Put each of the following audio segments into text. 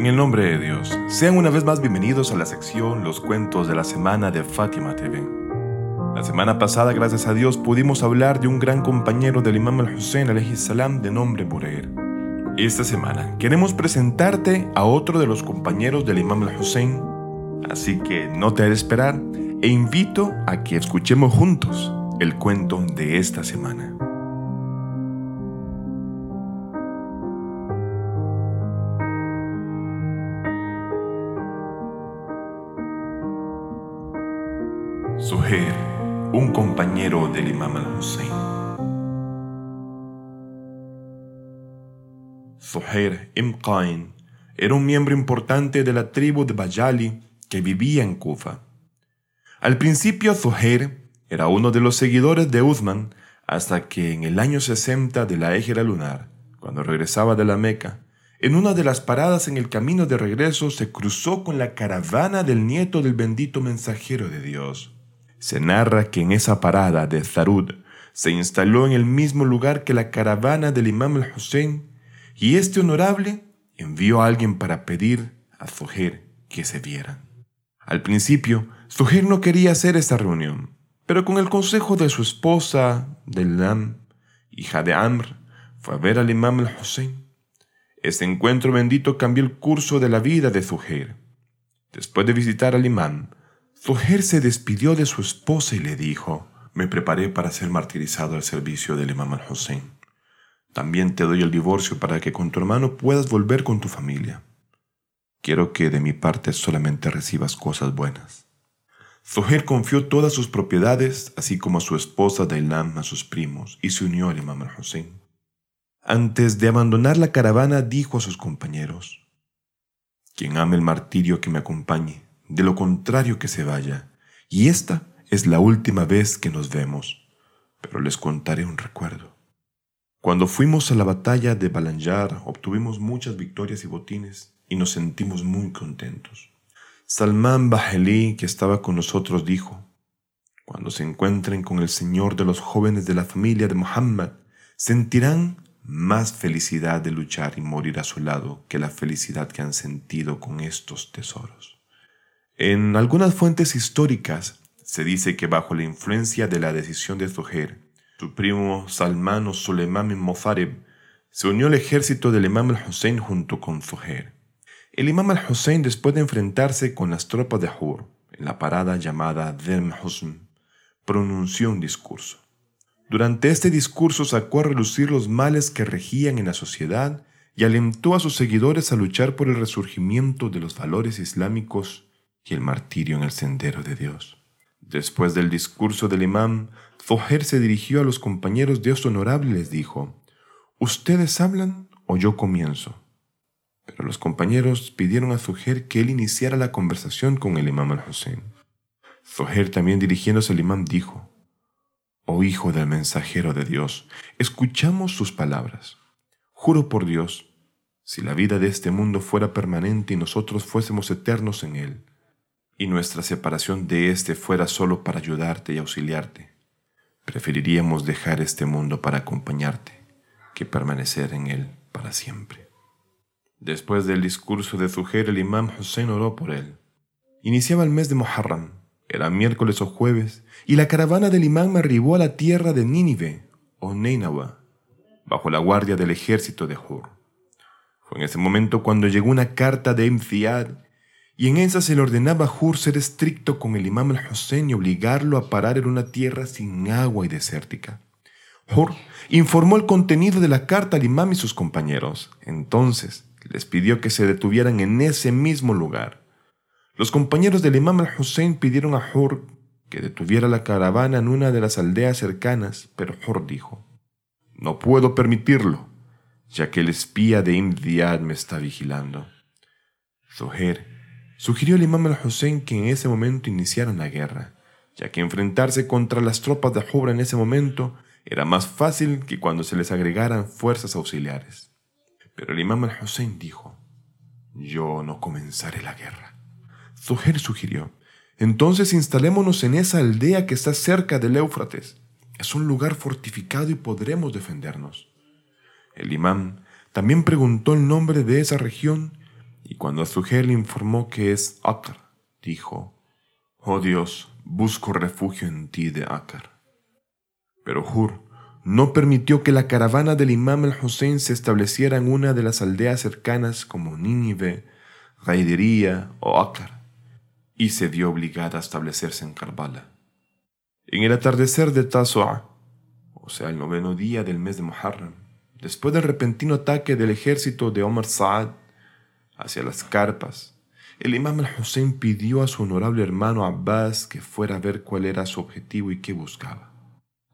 En el nombre de Dios, sean una vez más bienvenidos a la sección Los cuentos de la semana de Fátima TV. La semana pasada, gracias a Dios, pudimos hablar de un gran compañero del Imam al-Hussein salam de nombre Bureir. Esta semana queremos presentarte a otro de los compañeros del Imam al-Hussein, así que no te haré esperar e invito a que escuchemos juntos el cuento de esta semana. Suher, un compañero del Imam al-Hussein. Zuhair ibn Qain era un miembro importante de la tribu de Bajali que vivía en Kufa. Al principio Zuhair era uno de los seguidores de Uthman hasta que en el año 60 de la égera lunar, cuando regresaba de la Meca, en una de las paradas en el camino de regreso se cruzó con la caravana del nieto del bendito mensajero de Dios. Se narra que en esa parada de Zarud se instaló en el mismo lugar que la caravana del imam al-Hussein y este honorable envió a alguien para pedir a Zuhair que se vieran. Al principio, Zuhair no quería hacer esta reunión, pero con el consejo de su esposa, Delam, hija de Amr, fue a ver al imam al-Hussein. Este encuentro bendito cambió el curso de la vida de Zuhair. Después de visitar al imam, Zuhair se despidió de su esposa y le dijo, me preparé para ser martirizado al servicio del imam al-Hussein. También te doy el divorcio para que con tu hermano puedas volver con tu familia. Quiero que de mi parte solamente recibas cosas buenas. Zuhair confió todas sus propiedades, así como a su esposa Dailam a sus primos, y se unió al imam al-Hussein. Antes de abandonar la caravana, dijo a sus compañeros, Quien ame el martirio que me acompañe, de lo contrario que se vaya, y esta es la última vez que nos vemos, pero les contaré un recuerdo. Cuando fuimos a la batalla de Balanjar, obtuvimos muchas victorias y botines, y nos sentimos muy contentos. Salman Baheli, que estaba con nosotros, dijo, Cuando se encuentren con el Señor de los jóvenes de la familia de Muhammad, sentirán más felicidad de luchar y morir a su lado que la felicidad que han sentido con estos tesoros. En algunas fuentes históricas se dice que bajo la influencia de la decisión de Zuhair, su primo Salman o Suleiman Mofareb se unió al ejército del imam al-Hussein junto con Zuhair. El imam al-Hussein, después de enfrentarse con las tropas de Hur en la parada llamada Dem Husn, pronunció un discurso. Durante este discurso sacó a relucir los males que regían en la sociedad y alentó a sus seguidores a luchar por el resurgimiento de los valores islámicos el martirio en el sendero de Dios. Después del discurso del imam, Zoher se dirigió a los compañeros de Dios honorable y les dijo, ¿Ustedes hablan o yo comienzo? pero los compañeros pidieron a Zuhair que él iniciara la conversación con el imam al-Hussein. Zuhair también dirigiéndose al imam dijo, Oh hijo del mensajero de Dios, escuchamos sus palabras. Juro por Dios, si la vida de este mundo fuera permanente y nosotros fuésemos eternos en él, y nuestra separación de éste fuera solo para ayudarte y auxiliarte, preferiríamos dejar este mundo para acompañarte que permanecer en él para siempre. Después del discurso de Zuhair, el imam Hussein oró por él. Iniciaba el mes de Muharram, era miércoles o jueves, y la caravana del imam arribó a la tierra de Nínive, o Neinawa, bajo la guardia del ejército de Hur. Fue en ese momento cuando llegó una carta de Imziad, y en esa se le ordenaba a Hur ser estricto con el imam al-Hussein y obligarlo a parar en una tierra sin agua y desértica. Hur informó el contenido de la carta al imam y sus compañeros. Entonces, les pidió que se detuvieran en ese mismo lugar. Los compañeros del imam al-Hussein pidieron a Hur que detuviera la caravana en una de las aldeas cercanas, pero Hur dijo, No puedo permitirlo, ya que el espía de Imdiad me está vigilando. Zoher sugirió al imam al-Hussein que en ese momento iniciaran la guerra, ya que enfrentarse contra las tropas de Hur en ese momento era más fácil que cuando se les agregaran fuerzas auxiliares. Pero el imam al-Hussein dijo, yo no comenzaré la guerra. Zuhair sugirió, entonces instalémonos en esa aldea que está cerca del Éufrates. Es un lugar fortificado y podremos defendernos. El imam también preguntó el nombre de esa región Y cuando Azuher le informó que es Akar, dijo, Oh Dios, busco refugio en ti de Akar. Pero Hur no permitió que la caravana del imam al-Hussein se estableciera en una de las aldeas cercanas como Nínive, Raidería o Akar, y se vio obligada a establecerse en Karbala. En el atardecer de Tasu'a, o sea, el noveno día del mes de Muharram, después del repentino ataque del ejército de Omar Saad hacia las carpas, el imam al-Hussein pidió a su honorable hermano Abbas que fuera a ver cuál era su objetivo y qué buscaba.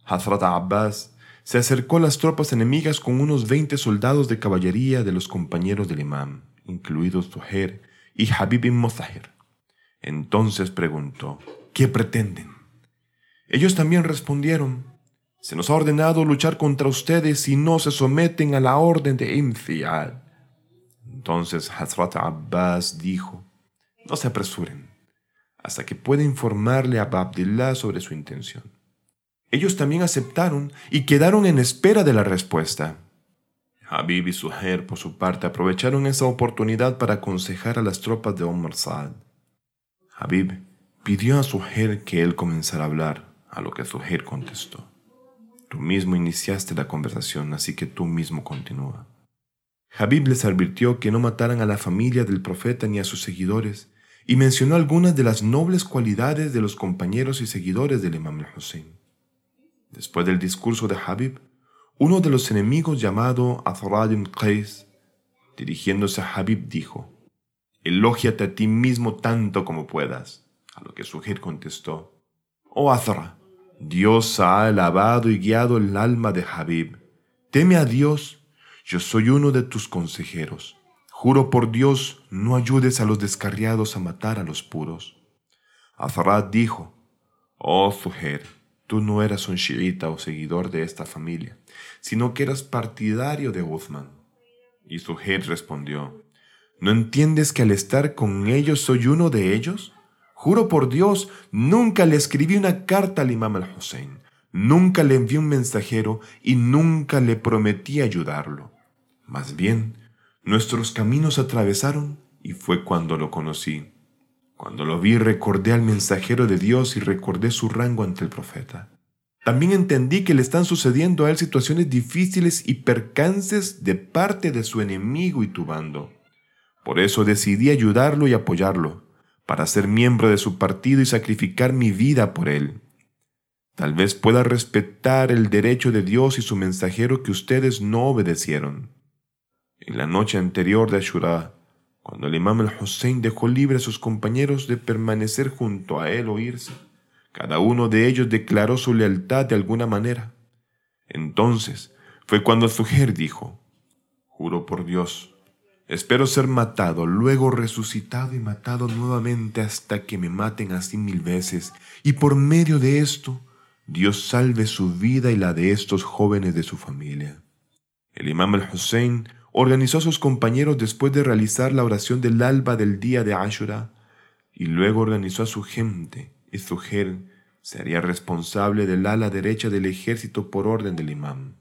Hazrat Abbas se acercó a las tropas enemigas con unos veinte soldados de caballería de los compañeros del imam, incluidos Zuhair y Habib ibn Muzahir. Entonces preguntó, ¿qué pretenden? Ellos también respondieron, se nos ha ordenado luchar contra ustedes si no se someten a la orden de Imfiad. Entonces Hazrat Abbas dijo, no se apresuren, hasta que pueda informarle a Abdullah sobre su intención. Ellos también aceptaron y quedaron en espera de la respuesta. Habib y Suher, por su parte, aprovecharon esa oportunidad para aconsejar a las tropas de Omar Saad. Habib pidió a Suher que él comenzara a hablar, a lo que Suher contestó. Tú mismo iniciaste la conversación, así que tú mismo continúa. Habib les advirtió que no mataran a la familia del profeta ni a sus seguidores, y mencionó algunas de las nobles cualidades de los compañeros y seguidores del Imam al-Hussein. Después del discurso de Habib, uno de los enemigos llamado Azrad Qais, dirigiéndose a Habib, dijo, Elógiate a ti mismo tanto como puedas. A lo que Sujir contestó, Oh Azra, Dios ha alabado y guiado el alma de Habib. Teme a Dios, yo soy uno de tus consejeros. Juro por Dios, no ayudes a los descarriados a matar a los puros. Azrad dijo, Oh Zuhair, Tú no eras un shiita o seguidor de esta familia, sino que eras partidario de Uthman. Y Suhair respondió, ¿No entiendes que al estar con ellos soy uno de ellos? Juro por Dios, nunca le escribí una carta al imam al-Hussein, nunca le envié un mensajero y nunca le prometí ayudarlo. Más bien, nuestros caminos atravesaron y fue cuando lo conocí. Cuando lo vi recordé al mensajero de Dios y recordé su rango ante el profeta. También entendí que le están sucediendo a él situaciones difíciles y percances de parte de su enemigo y tu bando. Por eso decidí ayudarlo y apoyarlo, para ser miembro de su partido y sacrificar mi vida por él. Tal vez pueda respetar el derecho de Dios y su mensajero que ustedes no obedecieron. En la noche anterior de Ashura, cuando el imam al-Hussein dejó libre a sus compañeros de permanecer junto a él o irse, cada uno de ellos declaró su lealtad de alguna manera. Entonces fue cuando Zuher dijo, Juro por Dios, espero ser matado, luego resucitado y matado nuevamente hasta que me maten así mil veces, y por medio de esto Dios salve su vida y la de estos jóvenes de su familia. El imam al-Hussein organizó a sus compañeros después de realizar la oración del alba del día de Ashura, y luego organizó a su gente, y Zuher se haría responsable del ala derecha del ejército por orden del imam.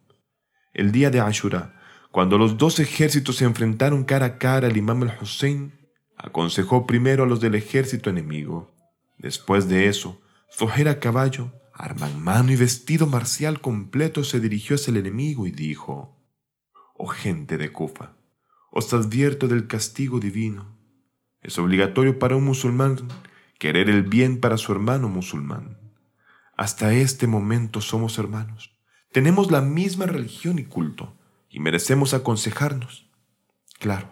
El día de Ashura, cuando los dos ejércitos se enfrentaron cara a cara al imam al-Hussein, aconsejó primero a los del ejército enemigo. Después de eso, Zuher a caballo, arma en mano y vestido marcial completo se dirigió hacia el enemigo y dijo, oh gente de Kufa, os advierto del castigo divino. Es obligatorio para un musulmán querer el bien para su hermano musulmán. Hasta este momento somos hermanos. Tenemos la misma religión y culto y merecemos aconsejarnos. Claro,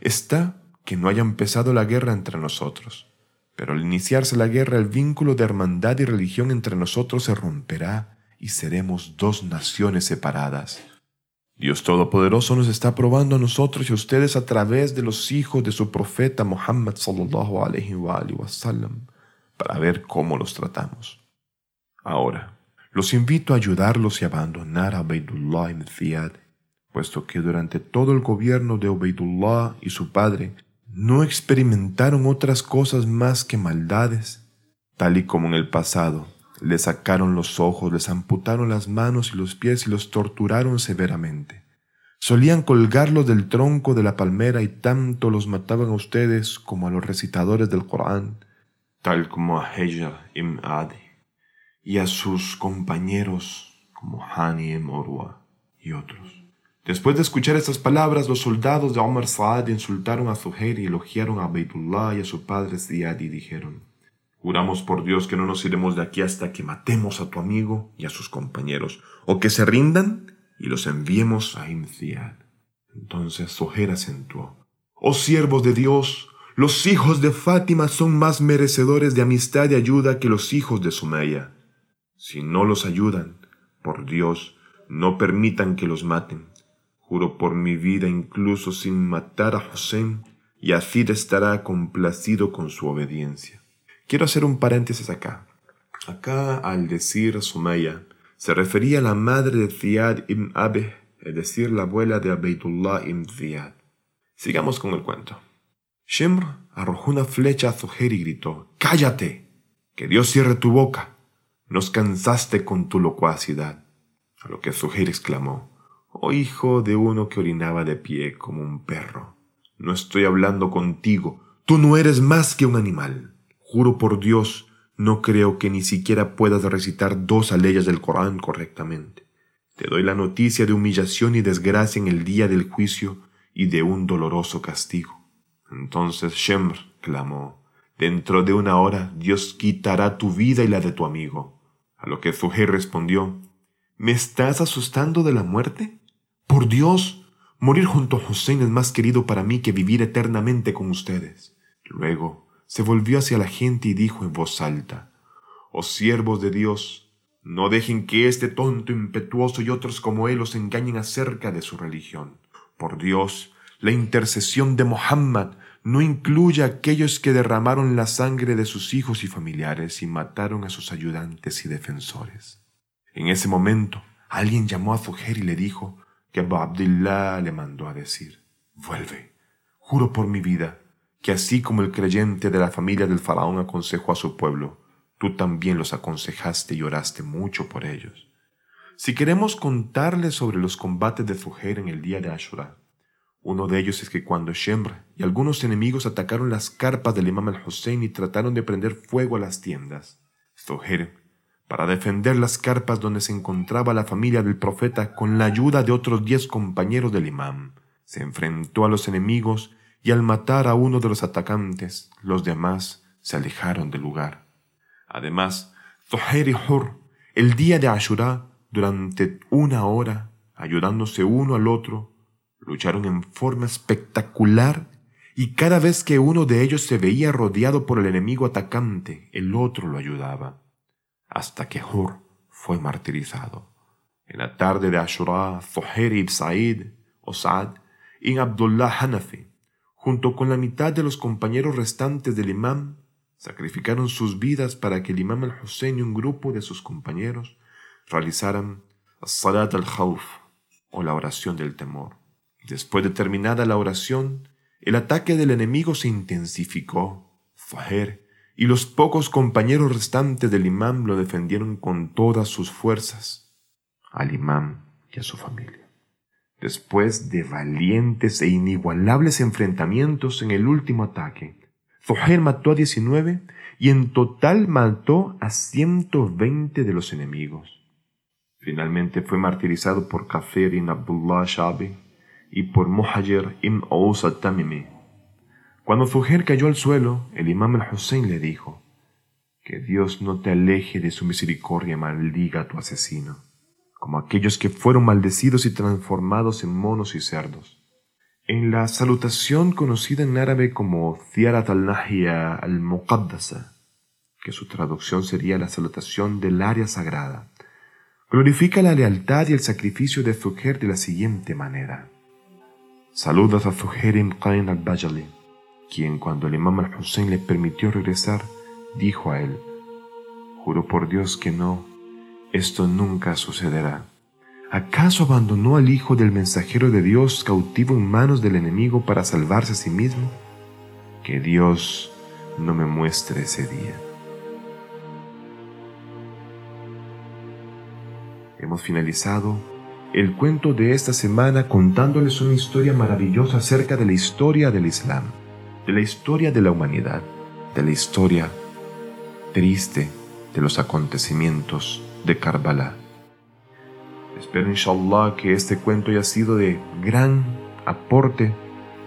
está que no haya empezado la guerra entre nosotros, pero al iniciarse la guerra el vínculo de hermandad y religión entre nosotros se romperá y seremos dos naciones separadas. Dios Todopoderoso nos está probando a nosotros y a ustedes a través de los hijos de su profeta Muhammad sallallahu para ver cómo los tratamos. Ahora, los invito a ayudarlos y abandonar a Ubaidullah ibn Ziyad, puesto que durante todo el gobierno de Ubaidullah y su padre no experimentaron otras cosas más que maldades, tal y como en el pasado le sacaron los ojos, les amputaron las manos y los pies y los torturaron severamente. Solían colgarlos del tronco de la palmera y tanto los mataban a ustedes como a los recitadores del Corán, tal como a Hejar ibn Adi y a sus compañeros como Hani ibn Urwa y otros. Después de escuchar estas palabras, los soldados de Omar Saad insultaron a Zuhair y elogiaron a Beitullah y a su padre Ziyad y dijeron, Juramos por Dios que no nos iremos de aquí hasta que matemos a tu amigo y a sus compañeros, o que se rindan y los enviemos a Imziad. Entonces Zoher acentuó, Oh siervos de Dios, los hijos de Fátima son más merecedores de amistad y ayuda que los hijos de Sumaya. Si no los ayudan, por Dios, no permitan que los maten. Juro por mi vida incluso sin matar a José, y Azid estará complacido con su obediencia. Quiero hacer un paréntesis acá. Acá, al decir Sumaya, se refería a la madre de Ziyad ibn Abeh, es decir, la abuela de Abeidullah ibn Ziyad. Sigamos con el cuento. Shimr arrojó una flecha a Zuhair y gritó, ¡Cállate! ¡Que Dios cierre tu boca! Nos cansaste con tu locuacidad. A lo que Zuhair exclamó, Oh hijo de uno que orinaba de pie como un perro. No estoy hablando contigo, tú no eres más que un animal. Juro por Dios, no creo que ni siquiera puedas recitar dos aleyas del Corán correctamente. Te doy la noticia de humillación y desgracia en el día del juicio y de un doloroso castigo. Entonces Shemr clamó, Dentro de una hora Dios quitará tu vida y la de tu amigo. A lo que Zuhair respondió, ¿Me estás asustando de la muerte? Por Dios, morir junto a Hussein es más querido para mí que vivir eternamente con ustedes. Luego se volvió hacia la gente y dijo en voz alta, Oh siervos de Dios, no dejen que este tonto impetuoso y otros como él os engañen acerca de su religión. Por Dios, la intercesión de Mohammed no incluye a aquellos que derramaron la sangre de sus hijos y familiares y mataron a sus ayudantes y defensores. En ese momento, alguien llamó a Zuhair y le dijo que Abu le mandó a decir, Vuelve, juro por mi vida, que así como el creyente de la familia del faraón aconsejó a su pueblo, tú también los aconsejaste y oraste mucho por ellos. Si queremos contarles sobre los combates de Zuhair en el día de Ashura, uno de ellos es que cuando Shemr y algunos enemigos atacaron las carpas del imam al-Hussein y trataron de prender fuego a las tiendas, Zuhair, para defender las carpas donde se encontraba la familia del profeta con la ayuda de otros diez compañeros del imam, se enfrentó a los enemigos y al matar a uno de los atacantes, los demás se alejaron del lugar. Además, Zuhair y Hur, el día de Ashura, durante una hora, ayudándose uno al otro, lucharon en forma espectacular y cada vez que uno de ellos se veía rodeado por el enemigo atacante, el otro lo ayudaba, hasta que Hur fue martirizado. En la tarde de Ashura, Zuhair ibn Sa'id, o Sa'd, y Abdullah Hanafi, junto con la mitad de los compañeros restantes del imam, sacrificaron sus vidas para que el imam al-Hussein y un grupo de sus compañeros realizaran Salat al-Khawf o la oración del temor. Después de terminada la oración, el ataque del enemigo se intensificó. Faher y los pocos compañeros restantes del imam lo defendieron con todas sus fuerzas, al imam y a su familia. Después de valientes e inigualables enfrentamientos en el último ataque, Zuhair mató a 19 y en total mató a 120 de los enemigos. Finalmente fue martirizado por Kafir ibn Abdullah Shabi y por Muhajir ibn Aus al-Tamimi. Cuando Zuhair cayó al suelo, el imam al-Hussein le dijo, Que Dios no te aleje de su misericordia maldiga a tu asesino como aquellos que fueron maldecidos y transformados en monos y cerdos. En la salutación conocida en árabe como Ziarat al-Nahya al-Muqaddasa, que su traducción sería la salutación del área sagrada, glorifica la lealtad y el sacrificio de Zuhair de la siguiente manera. Saludas a Zuhair ibn Qain al-Bajali, quien cuando el imam al-Hussein le permitió regresar, dijo a él, Juro por Dios que no, esto nunca sucederá. ¿Acaso abandonó al hijo del mensajero de Dios cautivo en manos del enemigo para salvarse a sí mismo? Que Dios no me muestre ese día. Hemos finalizado el cuento de esta semana contándoles una historia maravillosa acerca de la historia del Islam, de la historia de la humanidad, de la historia triste de los acontecimientos de Karbala. Espero inshallah que este cuento haya sido de gran aporte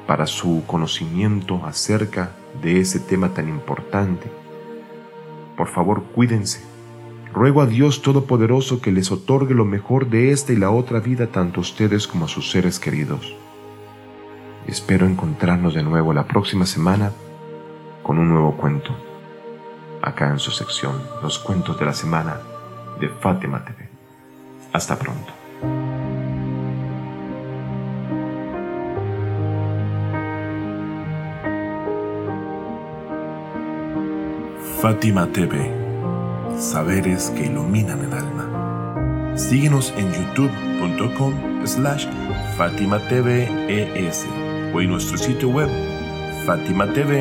para su conocimiento acerca de ese tema tan importante. Por favor, cuídense. Ruego a Dios Todopoderoso que les otorgue lo mejor de esta y la otra vida tanto a ustedes como a sus seres queridos. Espero encontrarnos de nuevo la próxima semana con un nuevo cuento, acá en su sección Los Cuentos de la Semana de Fátima TV. Hasta pronto. Fátima TV, saberes que iluminan el alma. Síguenos en youtube.com slash Fátima o en nuestro sitio web fatimatv.es.